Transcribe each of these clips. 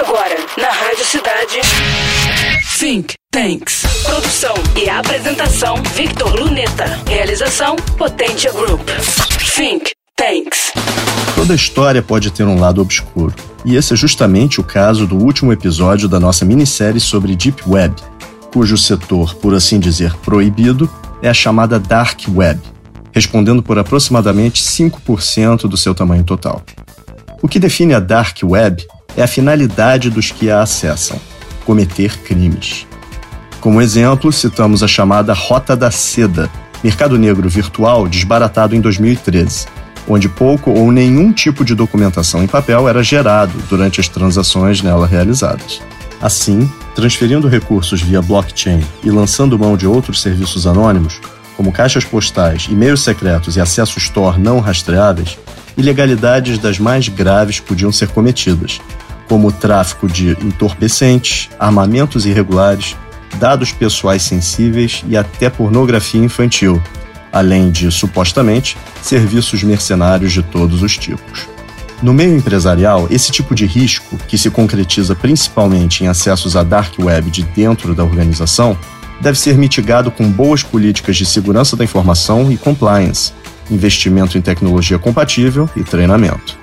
Agora, na Rádio Cidade. Think Tanks. Produção e apresentação: Victor Luneta. Realização: Potência Group. Think Tanks. Toda história pode ter um lado obscuro. E esse é justamente o caso do último episódio da nossa minissérie sobre Deep Web, cujo setor, por assim dizer, proibido é a chamada Dark Web, respondendo por aproximadamente 5% do seu tamanho total. O que define a Dark Web é a finalidade dos que a acessam: cometer crimes. Como exemplo, citamos a chamada Rota da Seda, mercado negro virtual desbaratado em 2013, onde pouco ou nenhum tipo de documentação em papel era gerado durante as transações nela realizadas. Assim, transferindo recursos via blockchain e lançando mão de outros serviços anônimos, como caixas postais, e-mails secretos e acessos Tor não rastreáveis, ilegalidades das mais graves podiam ser cometidas, como o tráfico de entorpecentes, armamentos irregulares, dados pessoais sensíveis e até pornografia infantil, além de, supostamente, serviços mercenários de todos os tipos. No meio empresarial, esse tipo de risco, que se concretiza principalmente em acessos à dark web de dentro da organização, deve ser mitigado com boas políticas de segurança da informação e compliance, investimento em tecnologia compatível e treinamento.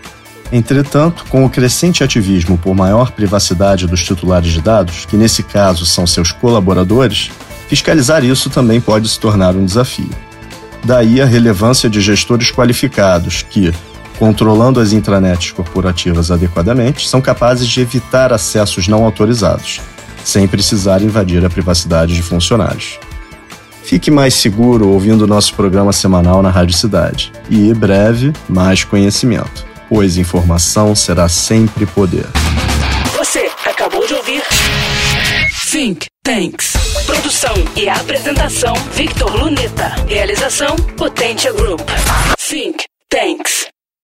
Entretanto, com o crescente ativismo por maior privacidade dos titulares de dados, que nesse caso são seus colaboradores, fiscalizar isso também pode se tornar um desafio. Daí a relevância de gestores qualificados que, controlando as intranets corporativas adequadamente, são capazes de evitar acessos não autorizados, sem precisar invadir a privacidade de funcionários. Fique mais seguro ouvindo nosso programa semanal na Rádio Cidade. E, breve, mais conhecimento, pois informação será sempre poder. Você acabou de ouvir Think Tanks. Produção e apresentação: Victor Luneta. Realização: Potência Group. Think Tanks.